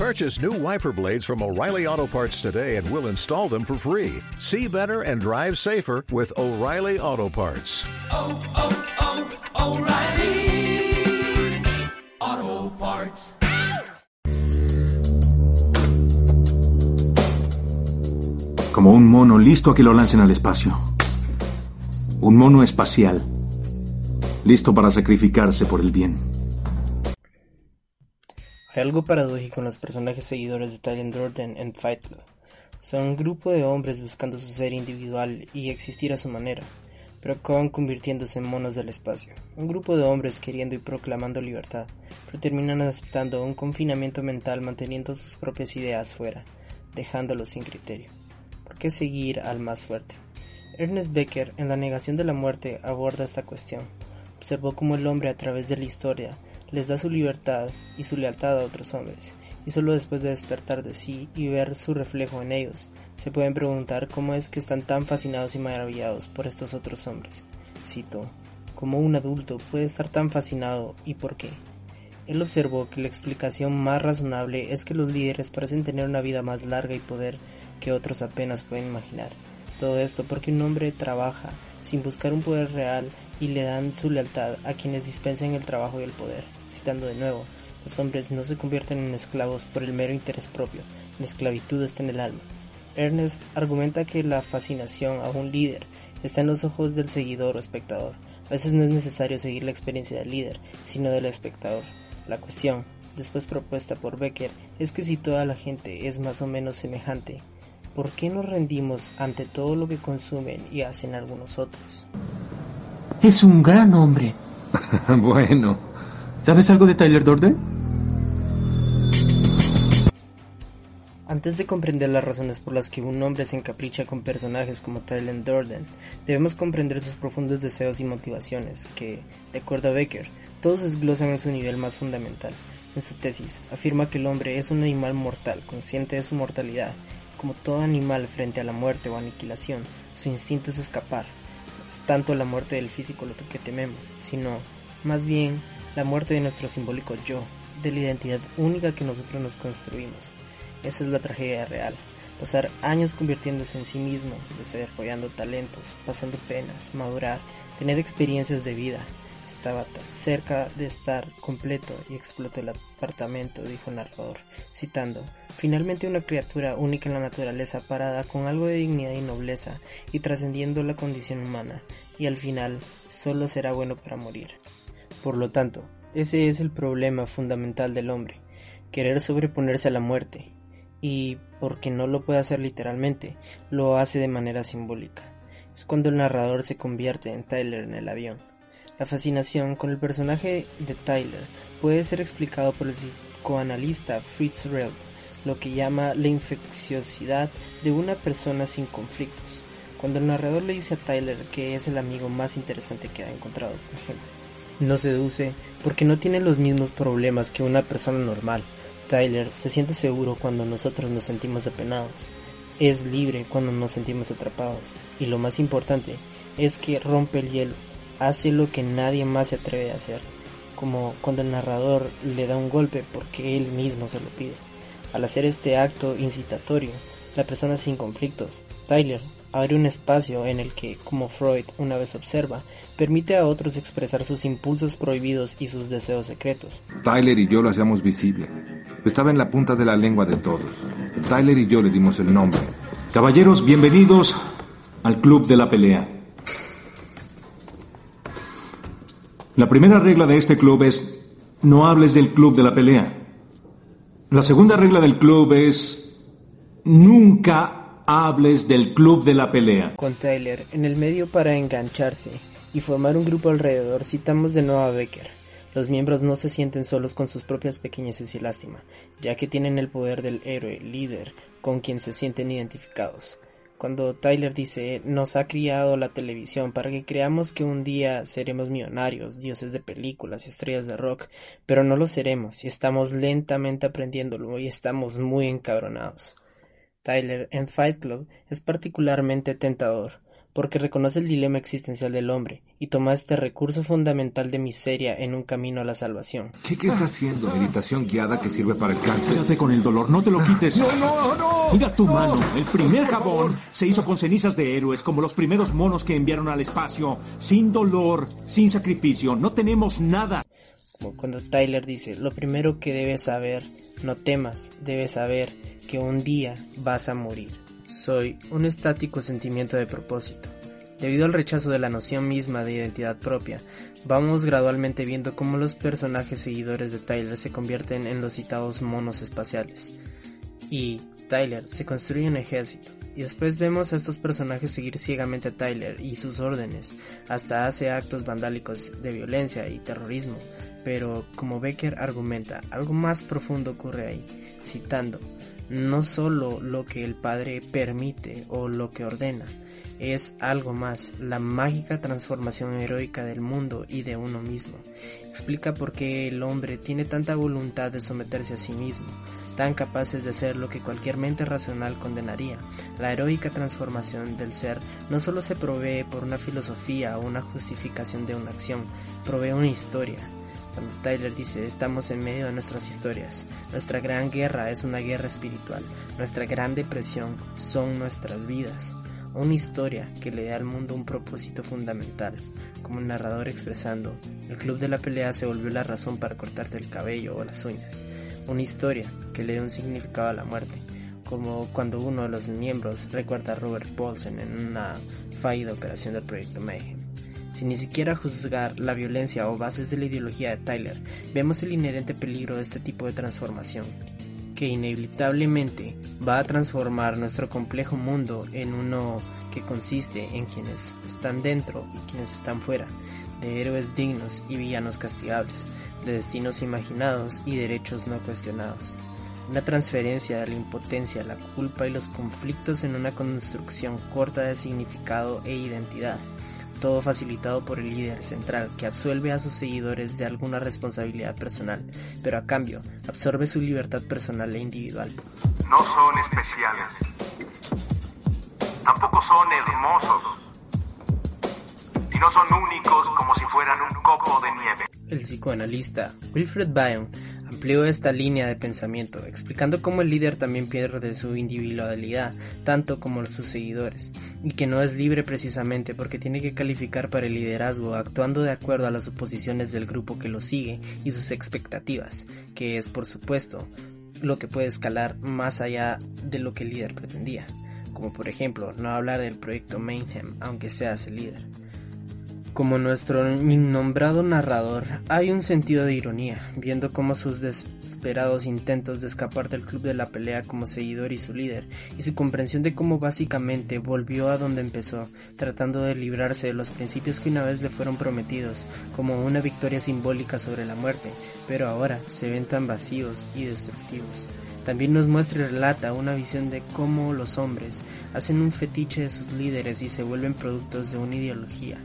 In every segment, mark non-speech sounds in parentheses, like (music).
Purchase new wiper blades from O'Reilly Auto Parts today and we'll install them for free. See better and drive safer with O'Reilly Auto Parts. oh, oh, oh O'Reilly Auto Parts. Como un mono listo a que lo lancen al espacio. Un mono espacial. Listo para sacrificarse por el bien. Algo paradójico en los personajes seguidores de Tyler Durden en Fight Club. Son un grupo de hombres buscando su ser individual y existir a su manera, pero acaban convirtiéndose en monos del espacio. Un grupo de hombres queriendo y proclamando libertad, pero terminan aceptando un confinamiento mental manteniendo sus propias ideas fuera, dejándolos sin criterio. ¿Por qué seguir al más fuerte? Ernest Becker, en La negación de la muerte, aborda esta cuestión. Observó cómo el hombre a través de la historia les da su libertad y su lealtad a otros hombres, y solo después de despertar de sí y ver su reflejo en ellos, se pueden preguntar cómo es que están tan fascinados y maravillados por estos otros hombres. Cito, ¿cómo un adulto puede estar tan fascinado y por qué? Él observó que la explicación más razonable es que los líderes parecen tener una vida más larga y poder que otros apenas pueden imaginar. Todo esto porque un hombre trabaja sin buscar un poder real y le dan su lealtad a quienes dispensen el trabajo y el poder. Citando de nuevo, los hombres no se convierten en esclavos por el mero interés propio, la esclavitud está en el alma. Ernest argumenta que la fascinación a un líder está en los ojos del seguidor o espectador. A veces no es necesario seguir la experiencia del líder, sino del espectador. La cuestión, después propuesta por Becker, es que si toda la gente es más o menos semejante, ¿por qué nos rendimos ante todo lo que consumen y hacen algunos otros? Es un gran hombre. (laughs) bueno. ¿Sabes algo de Tyler Durden? Antes de comprender las razones por las que un hombre se encapricha con personajes como Tyler Durden, debemos comprender sus profundos deseos y motivaciones que, de acuerdo a Becker, todos desglosan en su nivel más fundamental. En su tesis, afirma que el hombre es un animal mortal, consciente de su mortalidad. Como todo animal frente a la muerte o aniquilación, su instinto es escapar. Tanto la muerte del físico lo que tememos, sino, más bien, la muerte de nuestro simbólico yo, de la identidad única que nosotros nos construimos. Esa es la tragedia real. Pasar años convirtiéndose en sí mismo, desarrollando talentos, pasando penas, madurar, tener experiencias de vida. Estaba cerca de estar completo y explotó el apartamento, dijo el narrador, citando, finalmente una criatura única en la naturaleza parada con algo de dignidad y nobleza y trascendiendo la condición humana, y al final solo será bueno para morir. Por lo tanto, ese es el problema fundamental del hombre, querer sobreponerse a la muerte, y porque no lo puede hacer literalmente, lo hace de manera simbólica. Es cuando el narrador se convierte en Tyler en el avión. La fascinación con el personaje de Tyler puede ser explicado por el psicoanalista Fritz Rell, lo que llama la infecciosidad de una persona sin conflictos. Cuando el narrador le dice a Tyler que es el amigo más interesante que ha encontrado, por ejemplo, no seduce porque no tiene los mismos problemas que una persona normal. Tyler se siente seguro cuando nosotros nos sentimos apenados. Es libre cuando nos sentimos atrapados. Y lo más importante es que rompe el hielo. Hace lo que nadie más se atreve a hacer. Como cuando el narrador le da un golpe porque él mismo se lo pide. Al hacer este acto incitatorio, la persona sin conflictos, Tyler, abre un espacio en el que, como Freud una vez observa, permite a otros expresar sus impulsos prohibidos y sus deseos secretos. Tyler y yo lo hacíamos visible. Estaba en la punta de la lengua de todos. Tyler y yo le dimos el nombre. Caballeros, bienvenidos al Club de la Pelea. La primera regla de este club es no hables del Club de la Pelea. La segunda regla del club es nunca hables del Club de la Pelea. Con Tyler en el medio para engancharse y formar un grupo alrededor, citamos de nuevo a Becker. Los miembros no se sienten solos con sus propias pequeñeces y lástima, ya que tienen el poder del héroe, líder, con quien se sienten identificados. Cuando Tyler dice, nos ha criado la televisión para que creamos que un día seremos millonarios, dioses de películas, estrellas de rock, pero no lo seremos y estamos lentamente aprendiéndolo y estamos muy encabronados. Tyler en Fight Club es particularmente tentador, porque reconoce el dilema existencial del hombre y toma este recurso fundamental de miseria en un camino a la salvación. ¿Qué, qué está haciendo? ¿Meditación guiada que sirve para el cáncer? Quédate con el dolor, no te lo quites. No, no, no. Mira tu mano. El primer jabón se hizo con cenizas de héroes, como los primeros monos que enviaron al espacio. Sin dolor, sin sacrificio. No tenemos nada. Como cuando Tyler dice, lo primero que debes saber, no temas, debes saber que un día vas a morir. Soy un estático sentimiento de propósito. Debido al rechazo de la noción misma de identidad propia, vamos gradualmente viendo cómo los personajes seguidores de Tyler se convierten en los citados monos espaciales. Y Tyler se construye un ejército, y después vemos a estos personajes seguir ciegamente a Tyler y sus órdenes, hasta hace actos vandálicos de violencia y terrorismo, pero como Becker argumenta, algo más profundo ocurre ahí, citando, no solo lo que el Padre permite o lo que ordena, es algo más, la mágica transformación heroica del mundo y de uno mismo. Explica por qué el hombre tiene tanta voluntad de someterse a sí mismo, tan capaces de hacer lo que cualquier mente racional condenaría. La heroica transformación del ser no solo se provee por una filosofía o una justificación de una acción, provee una historia, cuando Tyler dice estamos en medio de nuestras historias, nuestra gran guerra es una guerra espiritual, nuestra gran depresión son nuestras vidas, una historia que le da al mundo un propósito fundamental, como un narrador expresando, el club de la pelea se volvió la razón para cortarte el cabello o las uñas, una historia que le da un significado a la muerte, como cuando uno de los miembros recuerda a Robert Paulsen en una fallida operación del proyecto Mayhem. Sin ni siquiera juzgar la violencia o bases de la ideología de Tyler, vemos el inherente peligro de este tipo de transformación, que inevitablemente va a transformar nuestro complejo mundo en uno que consiste en quienes están dentro y quienes están fuera, de héroes dignos y villanos castigables, de destinos imaginados y derechos no cuestionados. Una transferencia de la impotencia, la culpa y los conflictos en una construcción corta de significado e identidad todo facilitado por el líder central que absuelve a sus seguidores de alguna responsabilidad personal, pero a cambio absorbe su libertad personal e individual. No son especiales. Tampoco son hermosos. Y no son únicos como si fueran un copo de nieve. El psicoanalista Wilfred Bion amplió esta línea de pensamiento, explicando cómo el líder también pierde su individualidad, tanto como sus seguidores, y que no es libre precisamente porque tiene que calificar para el liderazgo actuando de acuerdo a las suposiciones del grupo que lo sigue y sus expectativas, que es por supuesto lo que puede escalar más allá de lo que el líder pretendía, como por ejemplo no hablar del proyecto Mayhem aunque seas el líder. Como nuestro innombrado narrador, hay un sentido de ironía, viendo cómo sus desesperados intentos de escapar del club de la pelea como seguidor y su líder, y su comprensión de cómo básicamente volvió a donde empezó, tratando de librarse de los principios que una vez le fueron prometidos, como una victoria simbólica sobre la muerte, pero ahora se ven tan vacíos y destructivos. También nos muestra y relata una visión de cómo los hombres hacen un fetiche de sus líderes y se vuelven productos de una ideología,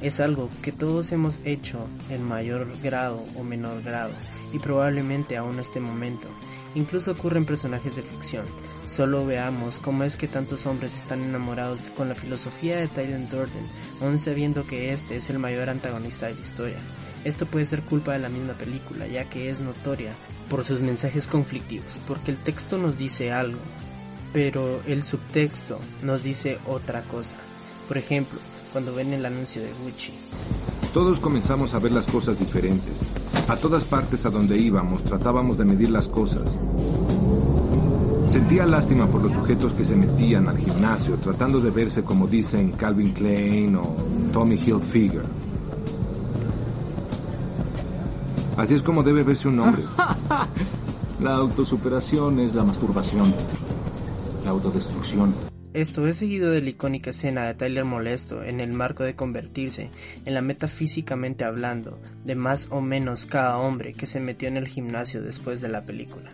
es algo que todos hemos hecho en mayor grado o menor grado y probablemente aún en este momento. Incluso ocurre en personajes de ficción. Solo veamos cómo es que tantos hombres están enamorados con la filosofía de Tyrion Durden, aun sabiendo que este es el mayor antagonista de la historia. Esto puede ser culpa de la misma película, ya que es notoria por sus mensajes conflictivos, porque el texto nos dice algo, pero el subtexto nos dice otra cosa. Por ejemplo, cuando ven el anuncio de Gucci. Todos comenzamos a ver las cosas diferentes. A todas partes a donde íbamos tratábamos de medir las cosas. Sentía lástima por los sujetos que se metían al gimnasio tratando de verse como dicen Calvin Klein o Tommy Hilfiger. Así es como debe verse un hombre. (laughs) La autosuperación es la masturbación. La autodestrucción. Esto es seguido de la icónica escena de Tyler molesto en el marco de convertirse en la metafísicamente hablando de más o menos cada hombre que se metió en el gimnasio después de la película.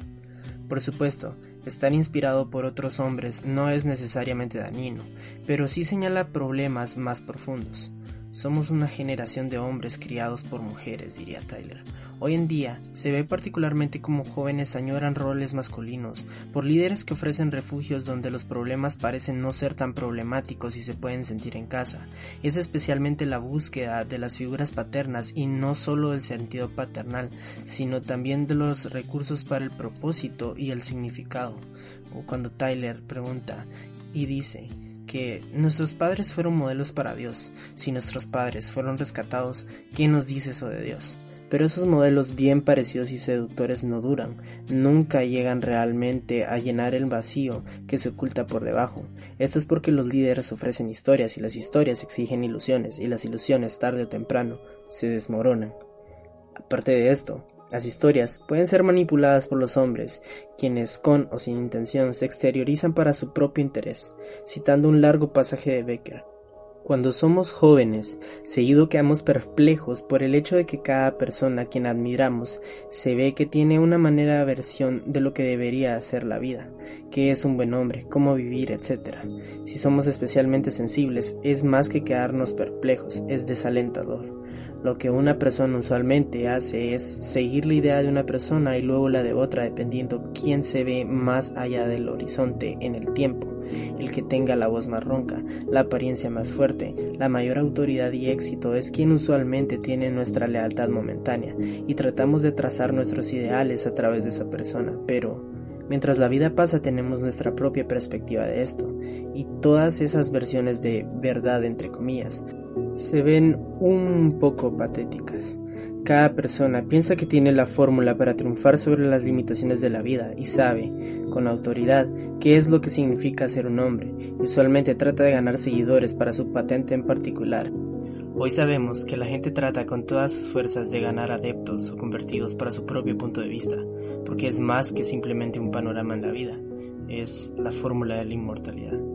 Por supuesto, estar inspirado por otros hombres no es necesariamente dañino, pero sí señala problemas más profundos. Somos una generación de hombres criados por mujeres, diría Tyler, Hoy en día se ve particularmente como jóvenes añoran roles masculinos, por líderes que ofrecen refugios donde los problemas parecen no ser tan problemáticos y se pueden sentir en casa. Es especialmente la búsqueda de las figuras paternas y no solo del sentido paternal, sino también de los recursos para el propósito y el significado. O cuando Tyler pregunta y dice, que nuestros padres fueron modelos para Dios. Si nuestros padres fueron rescatados, ¿quién nos dice eso de Dios? Pero esos modelos bien parecidos y seductores no duran, nunca llegan realmente a llenar el vacío que se oculta por debajo. Esto es porque los líderes ofrecen historias y las historias exigen ilusiones y las ilusiones tarde o temprano se desmoronan. Aparte de esto, las historias pueden ser manipuladas por los hombres, quienes con o sin intención se exteriorizan para su propio interés, citando un largo pasaje de Becker. Cuando somos jóvenes, seguido quedamos perplejos por el hecho de que cada persona a quien admiramos se ve que tiene una manera de versión de lo que debería ser la vida, qué es un buen hombre, cómo vivir, etc. Si somos especialmente sensibles, es más que quedarnos perplejos, es desalentador. Lo que una persona usualmente hace es seguir la idea de una persona y luego la de otra dependiendo quién se ve más allá del horizonte en el tiempo, el que tenga la voz más ronca, la apariencia más fuerte, la mayor autoridad y éxito es quien usualmente tiene nuestra lealtad momentánea y tratamos de trazar nuestros ideales a través de esa persona, pero Mientras la vida pasa tenemos nuestra propia perspectiva de esto, y todas esas versiones de verdad, entre comillas, se ven un poco patéticas. Cada persona piensa que tiene la fórmula para triunfar sobre las limitaciones de la vida y sabe, con autoridad, qué es lo que significa ser un hombre, y usualmente trata de ganar seguidores para su patente en particular. Hoy sabemos que la gente trata con todas sus fuerzas de ganar adeptos o convertidos para su propio punto de vista, porque es más que simplemente un panorama en la vida, es la fórmula de la inmortalidad.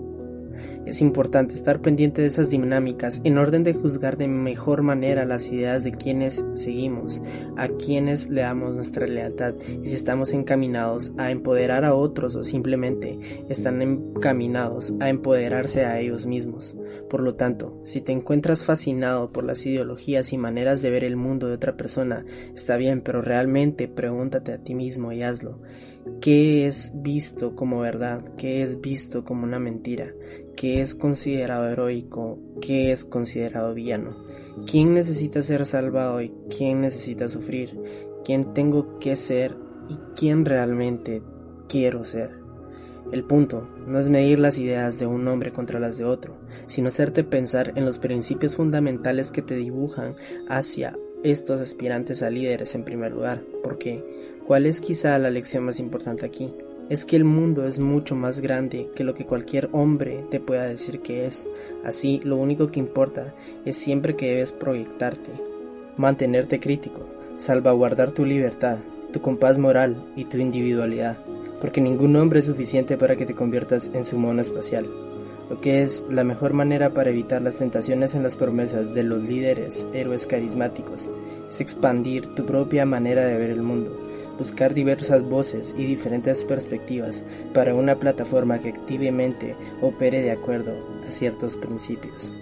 Es importante estar pendiente de esas dinámicas en orden de juzgar de mejor manera las ideas de quienes seguimos, a quienes le damos nuestra lealtad y si estamos encaminados a empoderar a otros o simplemente están encaminados a empoderarse a ellos mismos. Por lo tanto, si te encuentras fascinado por las ideologías y maneras de ver el mundo de otra persona, está bien, pero realmente pregúntate a ti mismo y hazlo. ¿Qué es visto como verdad? ¿Qué es visto como una mentira? ¿Qué es considerado heroico? ¿Qué es considerado villano? ¿Quién necesita ser salvado y quién necesita sufrir? ¿Quién tengo que ser y quién realmente quiero ser? El punto no es medir las ideas de un hombre contra las de otro, sino hacerte pensar en los principios fundamentales que te dibujan hacia estos aspirantes a líderes en primer lugar, porque ¿cuál es quizá la lección más importante aquí? Es que el mundo es mucho más grande que lo que cualquier hombre te pueda decir que es. Así, lo único que importa es siempre que debes proyectarte, mantenerte crítico, salvaguardar tu libertad, tu compás moral y tu individualidad, porque ningún hombre es suficiente para que te conviertas en su mono espacial lo que es la mejor manera para evitar las tentaciones en las promesas de los líderes héroes carismáticos, es expandir tu propia manera de ver el mundo, buscar diversas voces y diferentes perspectivas para una plataforma que activamente opere de acuerdo a ciertos principios.